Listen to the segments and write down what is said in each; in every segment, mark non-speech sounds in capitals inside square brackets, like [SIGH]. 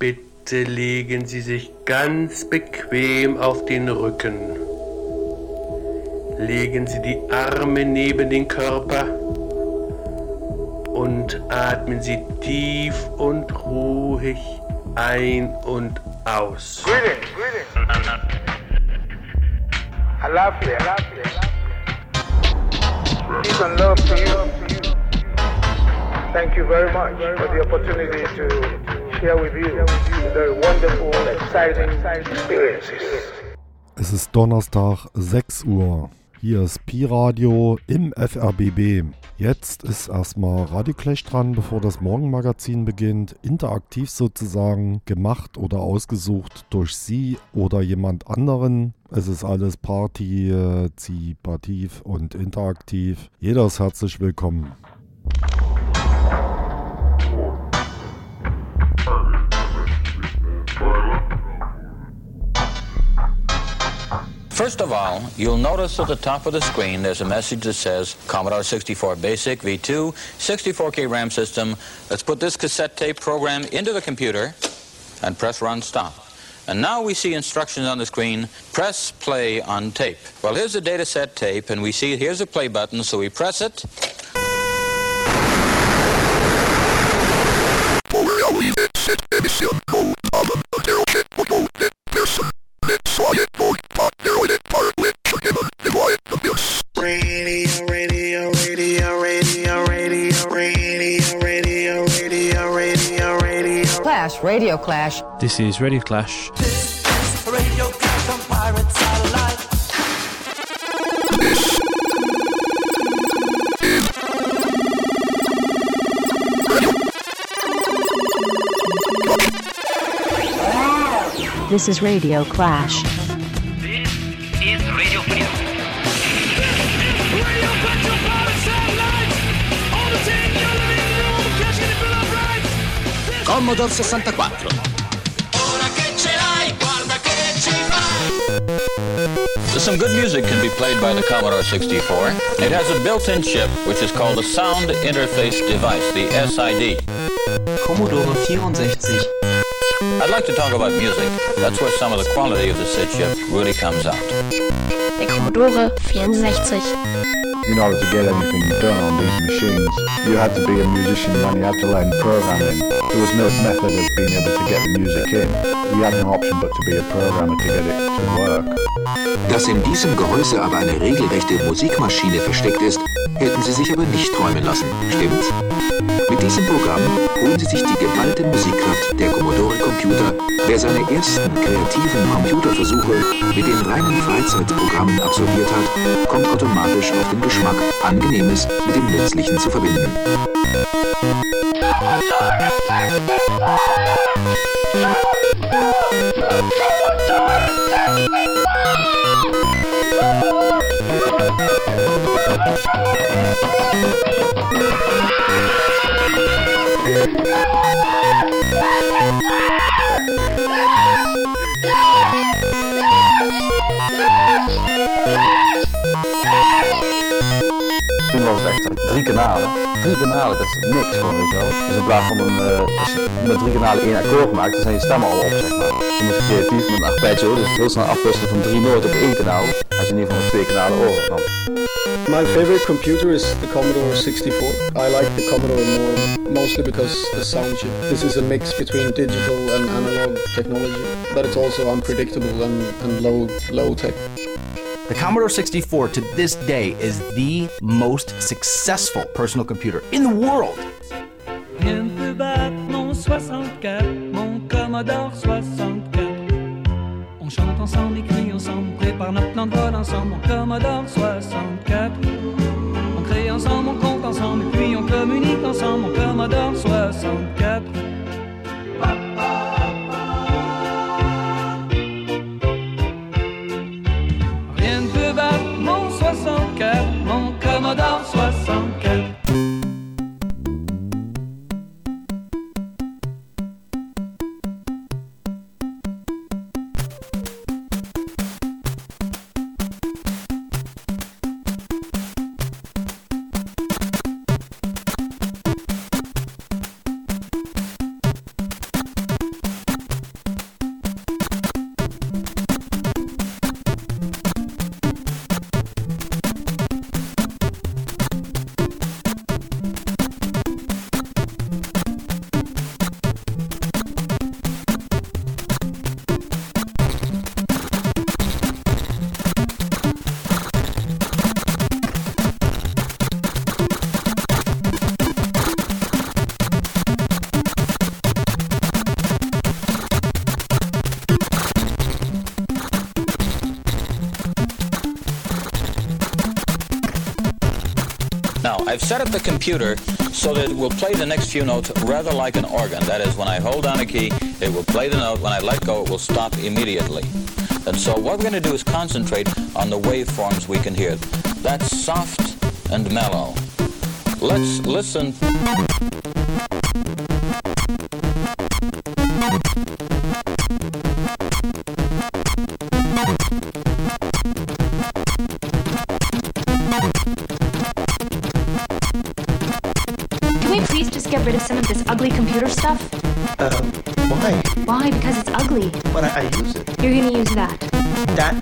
Bitte legen Sie sich ganz bequem auf den Rücken. Legen Sie die Arme neben den Körper und atmen Sie tief und ruhig ein und aus. Greetings, greetings. Alafia, alafia. Peace and love to you. Thank you very much for the opportunity to Es ist Donnerstag, 6 Uhr. Hier ist Pi-Radio im FRBB. Jetzt ist erstmal Radioclash dran, bevor das Morgenmagazin beginnt. Interaktiv sozusagen, gemacht oder ausgesucht durch Sie oder jemand anderen. Es ist alles partizipativ und interaktiv. Jeder ist herzlich willkommen. First of all, you'll notice at the top of the screen there's a message that says Commodore 64 Basic V2, 64K RAM system. Let's put this cassette tape program into the computer and press run stop. And now we see instructions on the screen, press play on tape. Well, here's the Datasette tape, and we see here's a play button, so we press it. Radio, radio, radio, radio, radio, radio, radio, radio, radio, radio. Clash, Radio Clash. This is Radio Clash. This is Radio Clash. is Radio Free. Commodore 64. Ora che ce l'hai, guarda che ci fai. Some good music can be played by the Commodore 64. It has a built-in chip which is called a Sound Interface Device, the SID. Commodore 64. I'd like to talk about music. That's where some of the quality of the SID chip really comes out. Der Commodore 64. in order to get anything done on these machines, you had to be a musician and you had to learn programming. There was no method of being able to get the music in. You had no option but to be a programmer to get it to work. Dass in diesem Gehäuse aber eine regelrechte Musikmaschine versteckt ist, hätten Sie sich aber nicht träumen lassen, stimmt's? Mit diesem Programm holen Sie sich die geballte Musikkraft der Commodore Computer. Wer seine ersten kreativen Computerversuche mit den reinen Freizeitprogrammen absolviert hat, kommt automatisch auf den Geschmack, Angenehmes mit dem Nützlichen zu verbinden. Toen was het echt drie kanalen. Drie kanalen, dat niks gewoon, weet je wel. Dus in plaats van een, je met drie kanalen één akkoord maakt, dan zijn je stemmen al op, zeg maar. Je moet creatief met een arpeggio, dus heel snel afwisselen van drie noten op één kanaal, als je in ieder geval twee kanalen over kan. My favorite computer is the Commodore 64. I like the Commodore more, mostly because the sound chip. This is a mix between digital and analog technology, but it's also unpredictable and, and low low tech. The Commodore 64 to this day is the most successful personal computer in the world. Rien ne battre mon 64, mon Commodore 64. On chante ensemble, et ensemble, prépare notre plan de vol ensemble, mon Commodore 64. On crée ensemble, on compte ensemble, et puis on communique ensemble, mon Commodore 64. dans 60 Now, I've set up the computer so that it will play the next few notes rather like an organ. That is, when I hold down a key, it will play the note. When I let go, it will stop immediately. And so what we're going to do is concentrate on the waveforms we can hear. That's soft and mellow. Let's listen. I, I use it. You're gonna use that. That,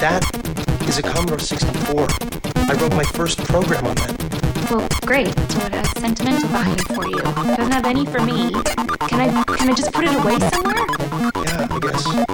that is a Commodore 64. I wrote my first program on that. Well, great. So it has sentimental value for you. Doesn't have any for me. Can I can I just put it away somewhere? Yeah, I guess.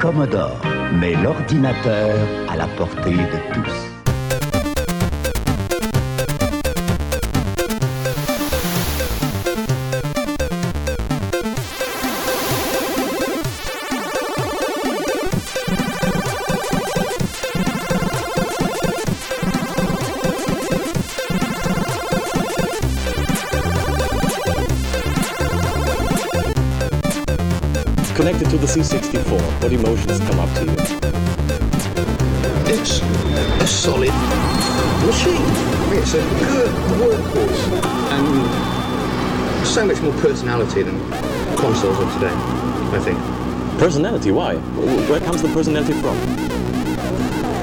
Commodore met l'ordinateur à la portée de tous. C64, emotions come up to you? It's a solid machine. It's a good workhorse and so much more personality than consoles of today, I think. Personality, why? Where comes the personality from?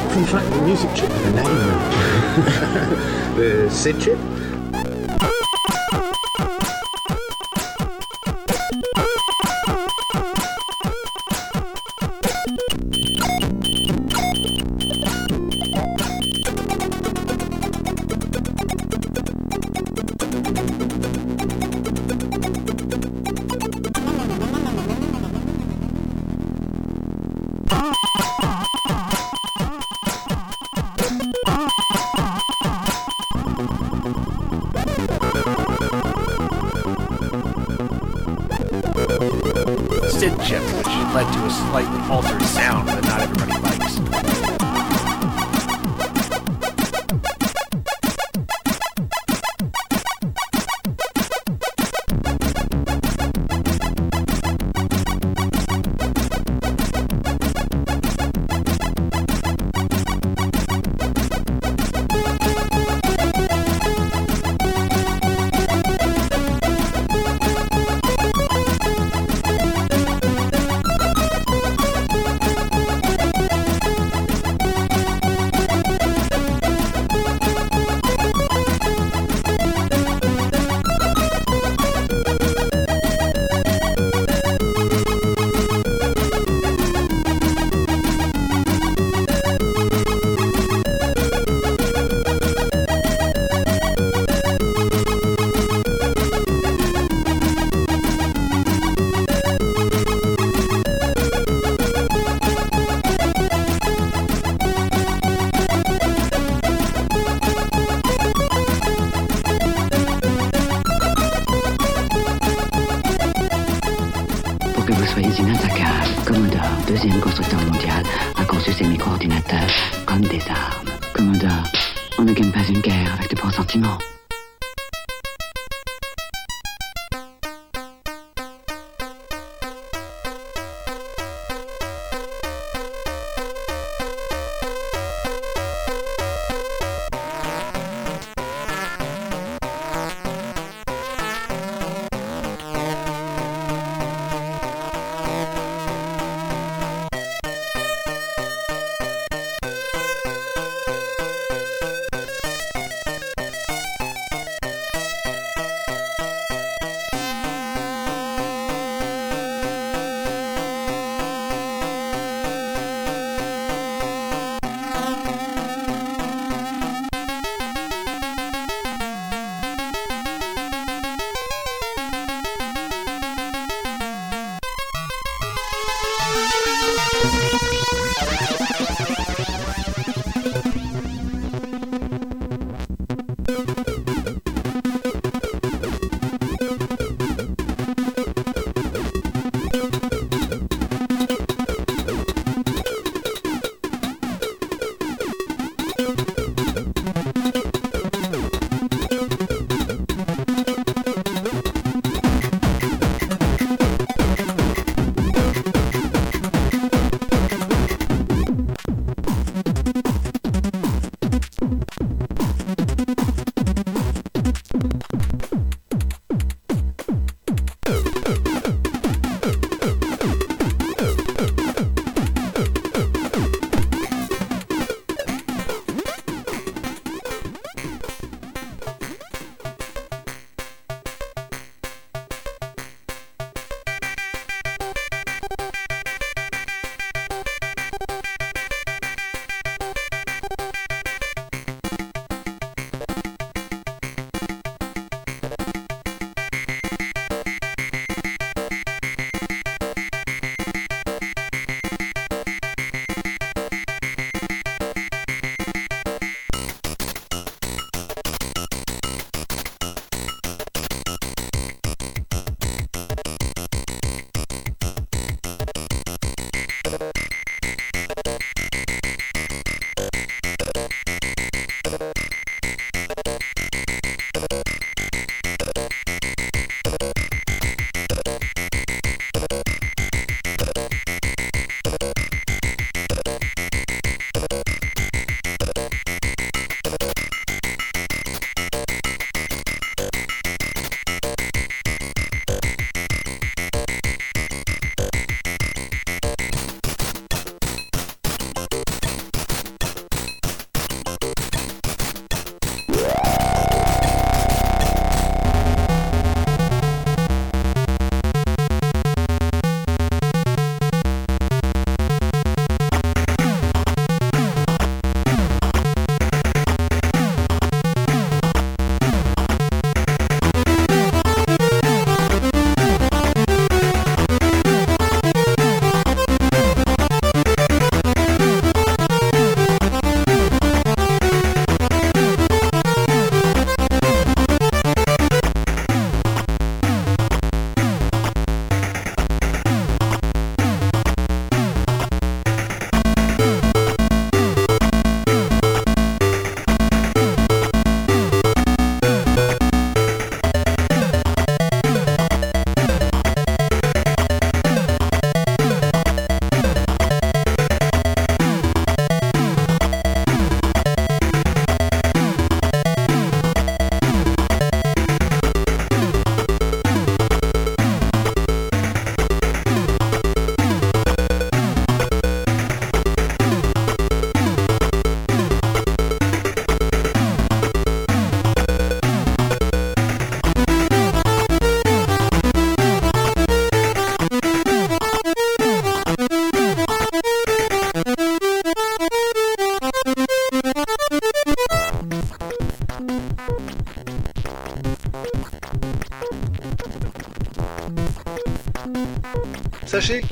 From the fact the music chip a name. [LAUGHS] the SID chip?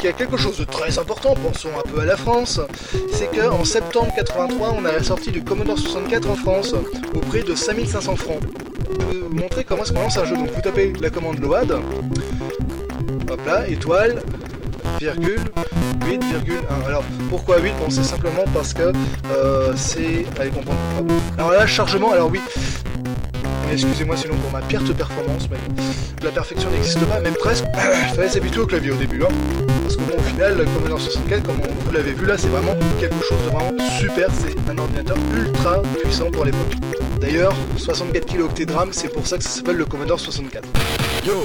Y a quelque chose de très important, pensons un peu à la France, c'est qu'en septembre 83, on a la sortie du Commodore 64 en France, au prix de 5500 francs. Je vais vous montrer comment qu'on lance un jeu. Donc vous tapez la commande load, hop là, étoile, virgule, 8,1. Alors pourquoi 8 Bon c'est simplement parce que euh, c'est... Allez comprendre. Alors là, chargement, alors oui, Excusez-moi sinon pour ma perte performance, mais la perfection n'existe pas, même presque. Il fallait s'habituer au clavier au début, hein. Parce que bon, au final, le Commodore 64, comme vous l'avez vu là, c'est vraiment quelque chose de vraiment super. C'est un ordinateur ultra puissant pour l'époque. D'ailleurs, 64 kilooctets de RAM, c'est pour ça que ça s'appelle le Commodore 64. Yo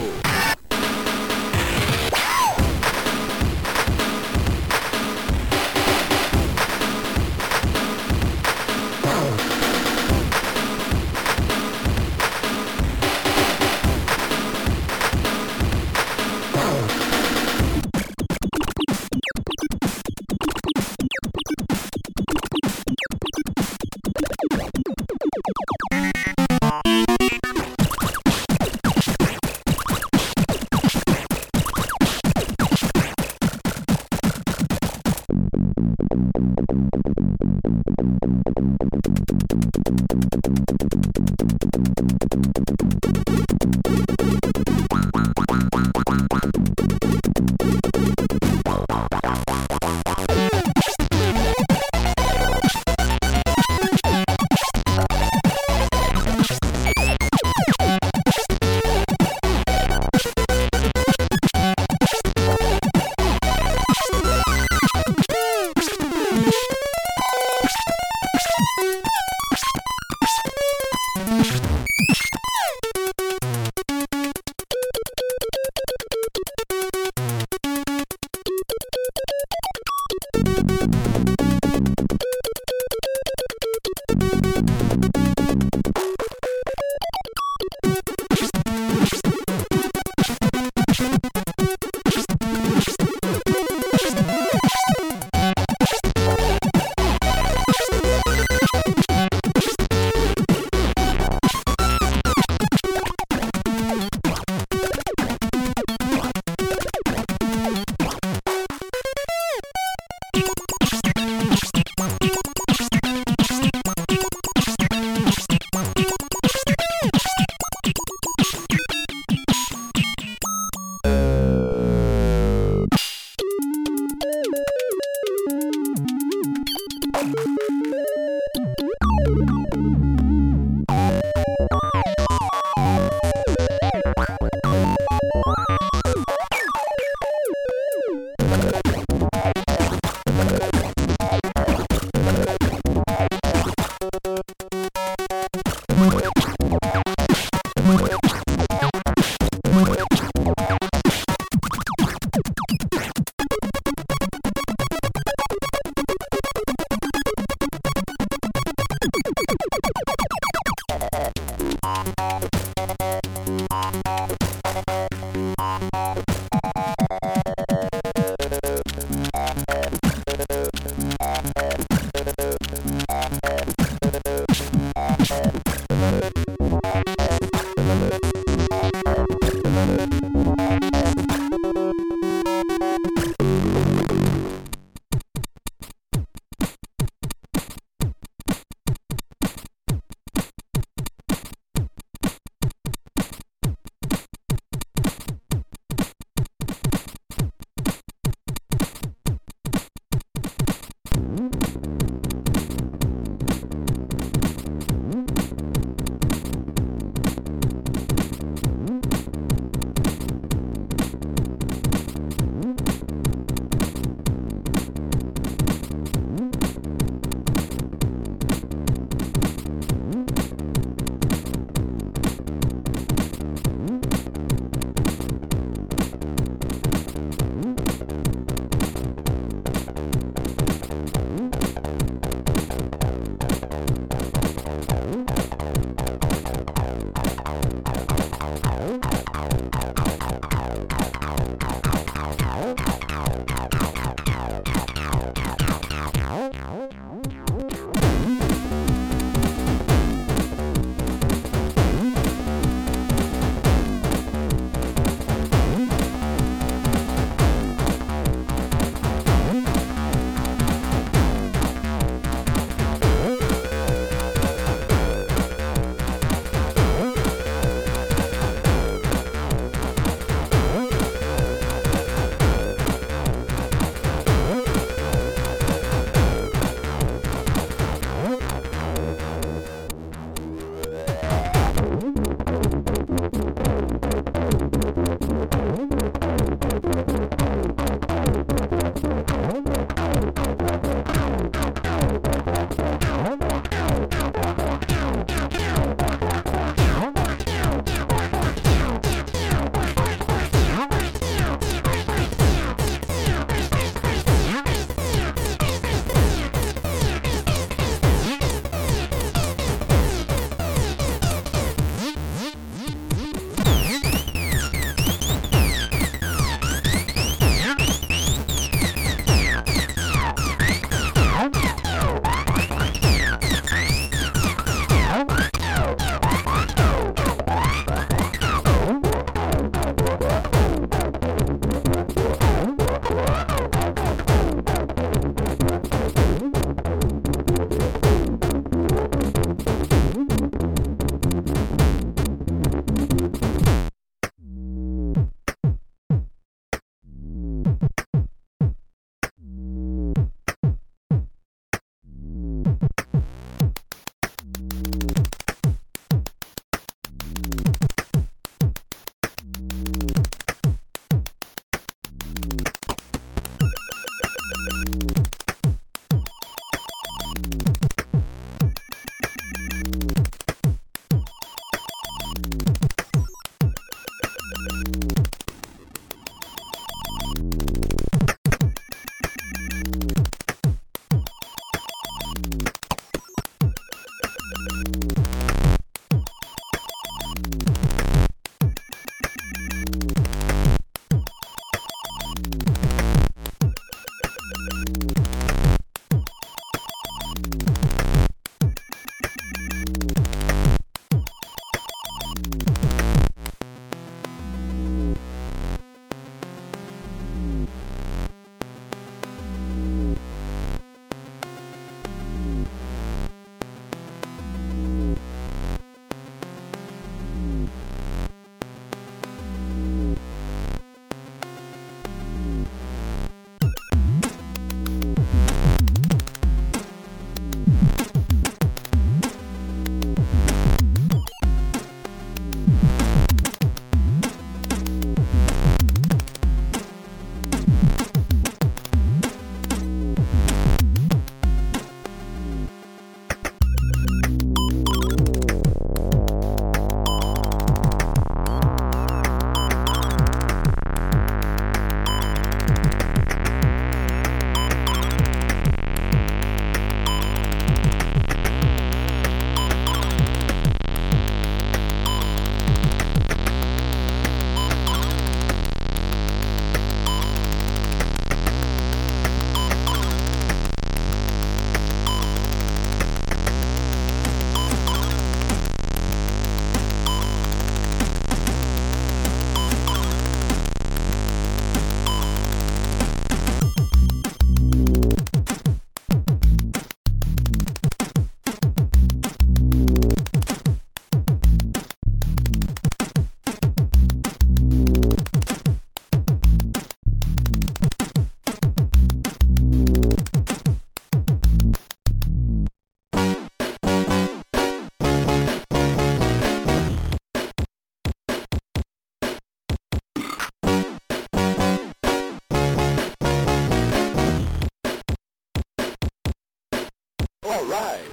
Right.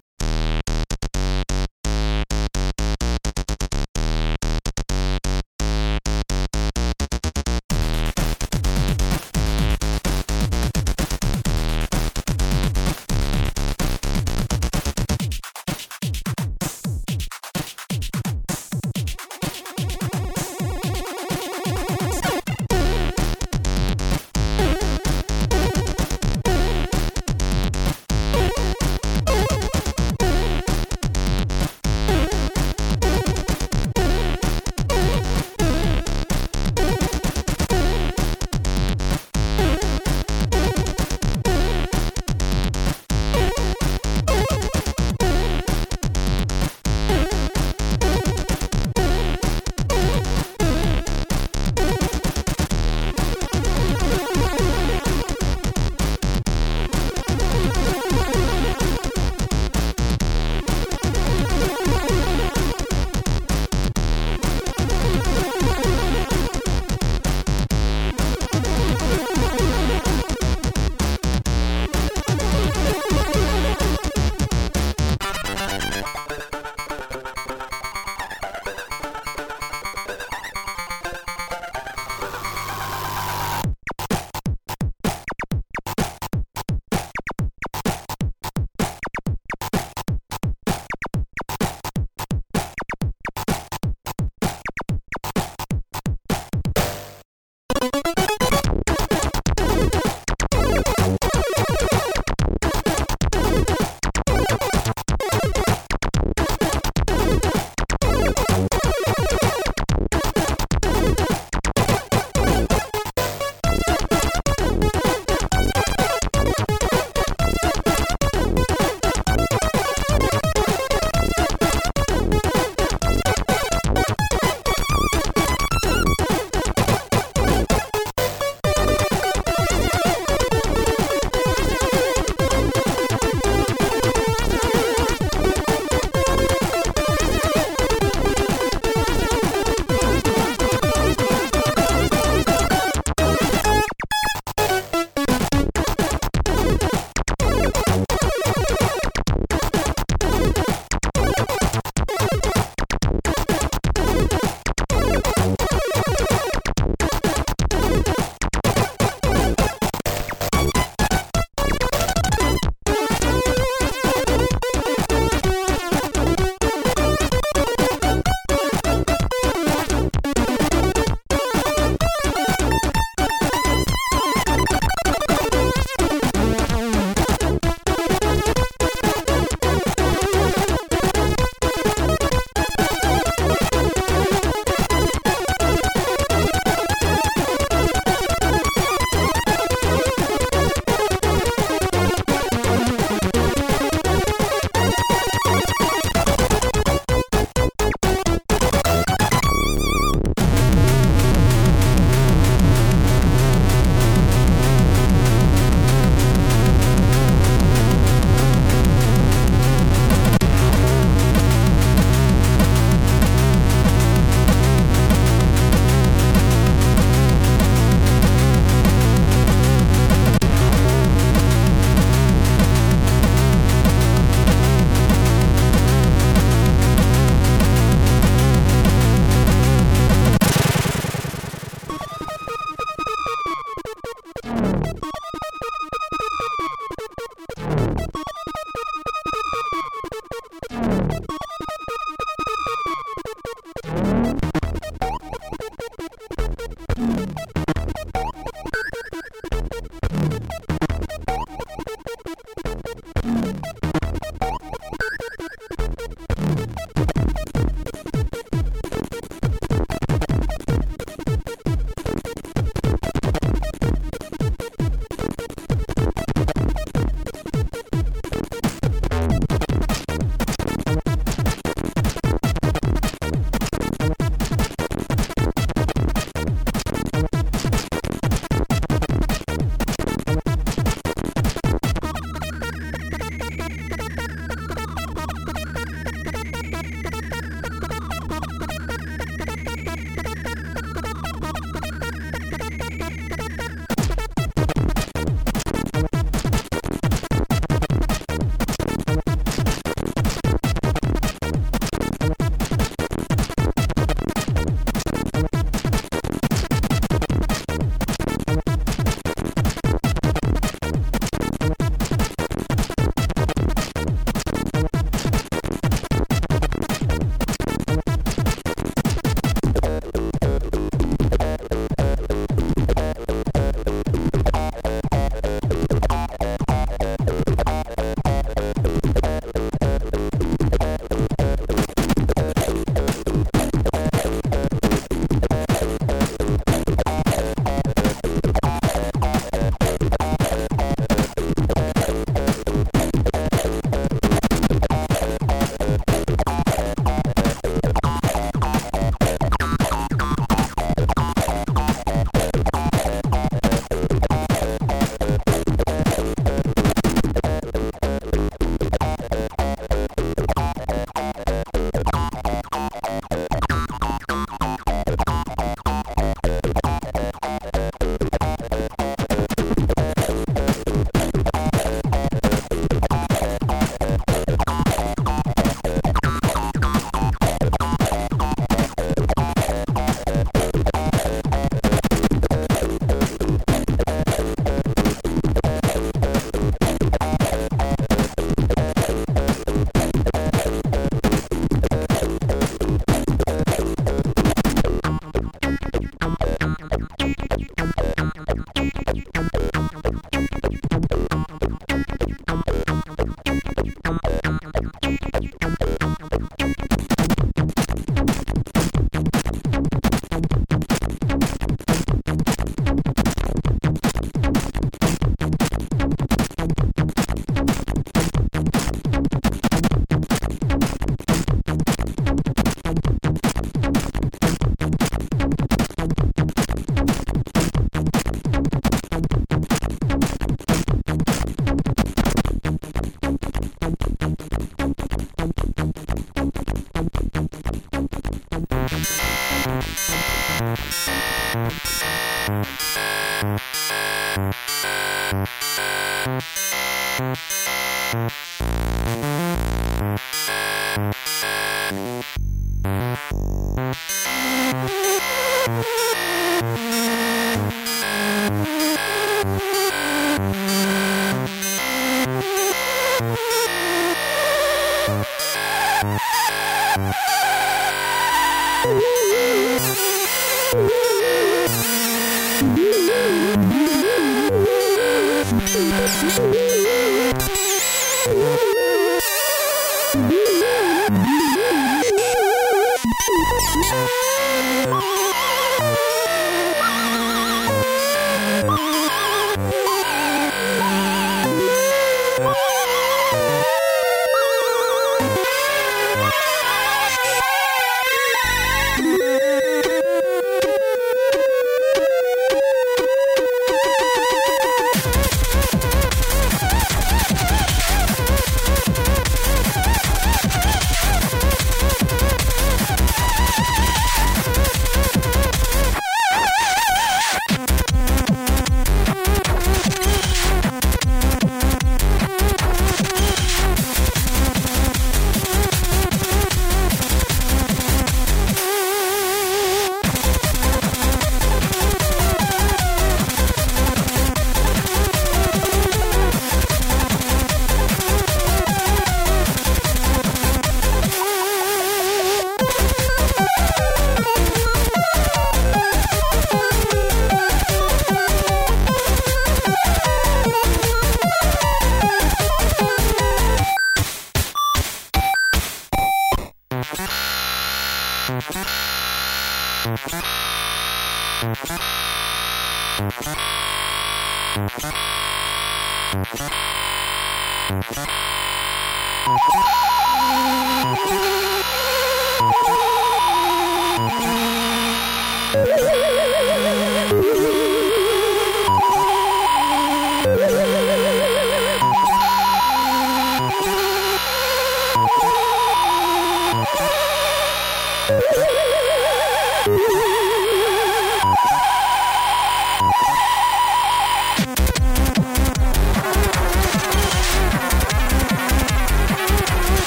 Yeah.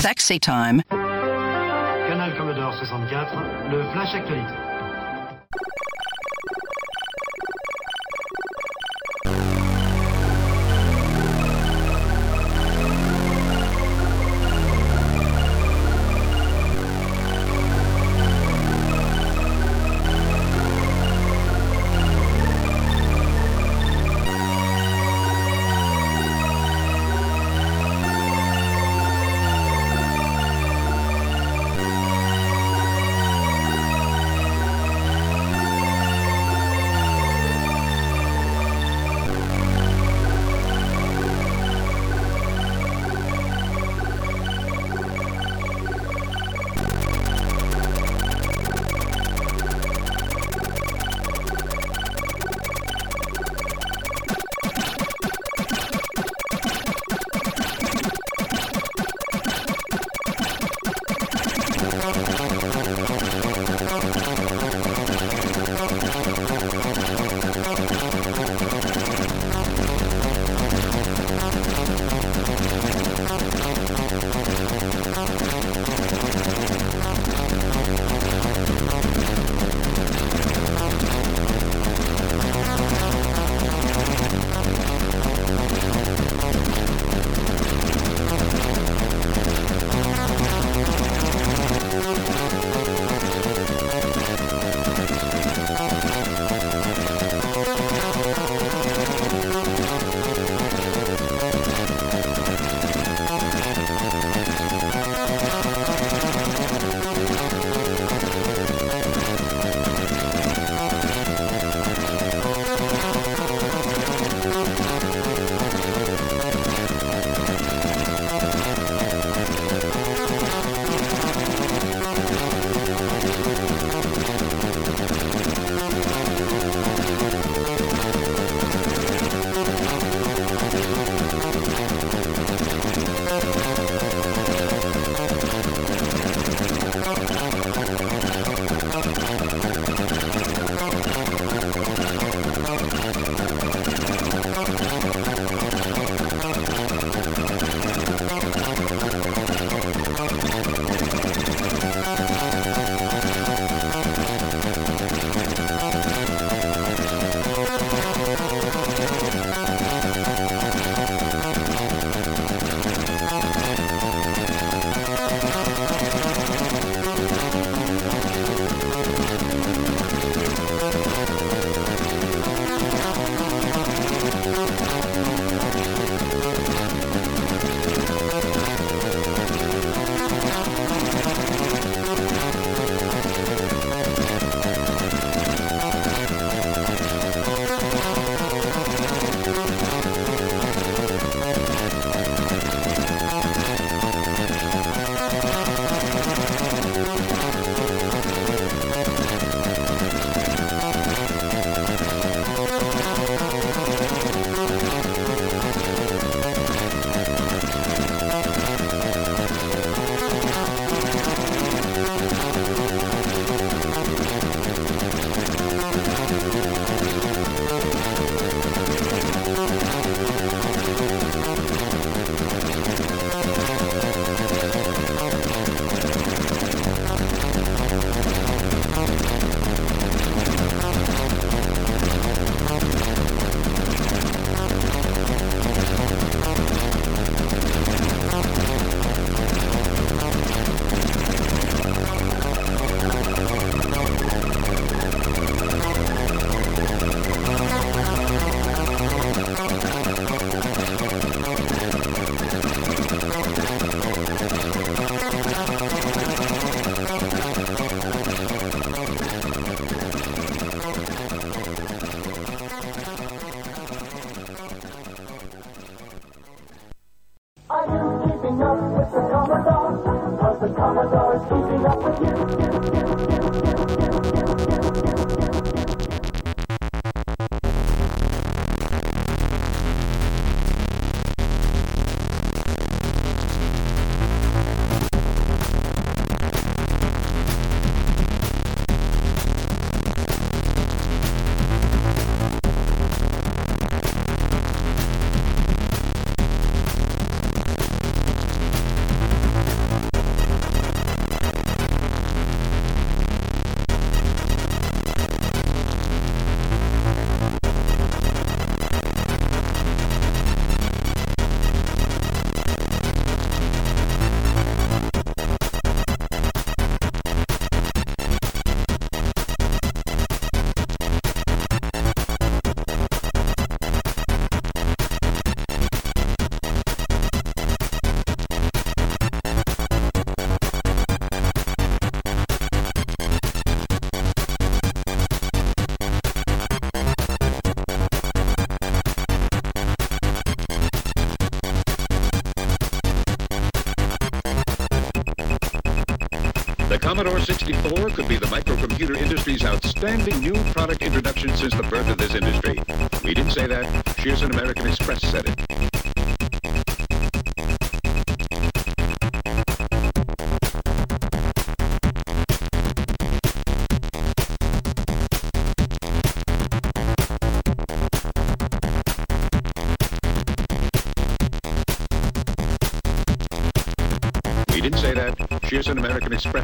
Sexy time. Canal Commodore 64, le flash actualité. Outstanding new product introduction since the birth of this industry. We didn't say that. Shearson American Express said it. We didn't say that. Shearson American Express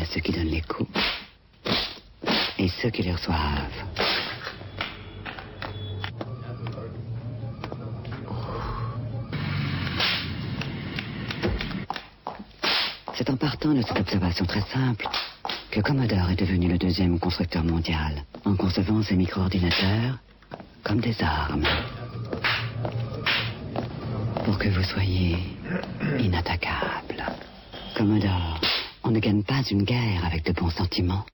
a ceux qui donnent les coups et ceux qui les reçoivent. C'est en partant de cette observation très simple que Commodore est devenu le deuxième constructeur mondial en concevant ses micro-ordinateurs comme des armes. Pour que vous soyez inattaquable. Commodore, on ne gagne pas une guerre avec de bons sentiments.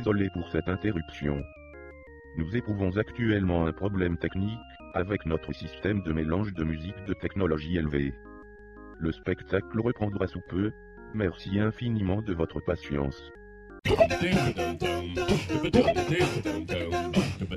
Désolés pour cette interruption. Nous éprouvons actuellement un problème technique avec notre système de mélange de musique de technologie élevée. Le spectacle reprendra sous peu. Merci infiniment de votre patience. Dum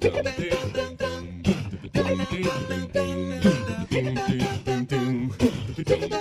dum dum.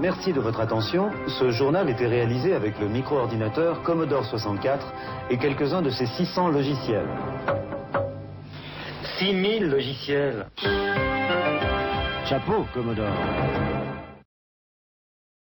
Merci de votre attention. Ce journal était réalisé avec le micro-ordinateur Commodore 64 et quelques-uns de ses 600 logiciels. 6000 logiciels. Chapeau, Commodore.